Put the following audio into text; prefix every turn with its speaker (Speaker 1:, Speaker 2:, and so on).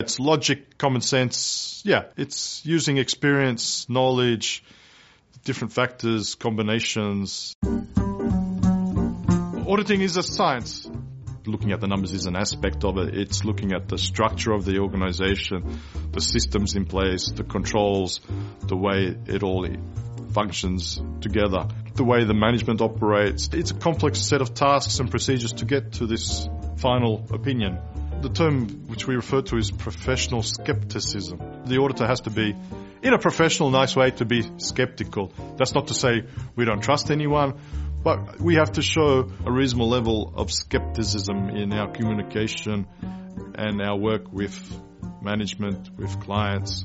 Speaker 1: It's logic, common sense. Yeah, it's using experience, knowledge, different factors, combinations. Auditing is a science. Looking at the numbers is an aspect of it. It's looking at the structure of the organization, the systems in place, the controls, the way it all functions together, the way the management operates. It's a complex set of tasks and procedures to get to this final opinion. The term which we refer to is professional skepticism. The auditor has to be, in a professional, nice way, to be skeptical. That's not to say we don't trust anyone, but we have to show a reasonable level of skepticism in our communication and our work with management, with clients.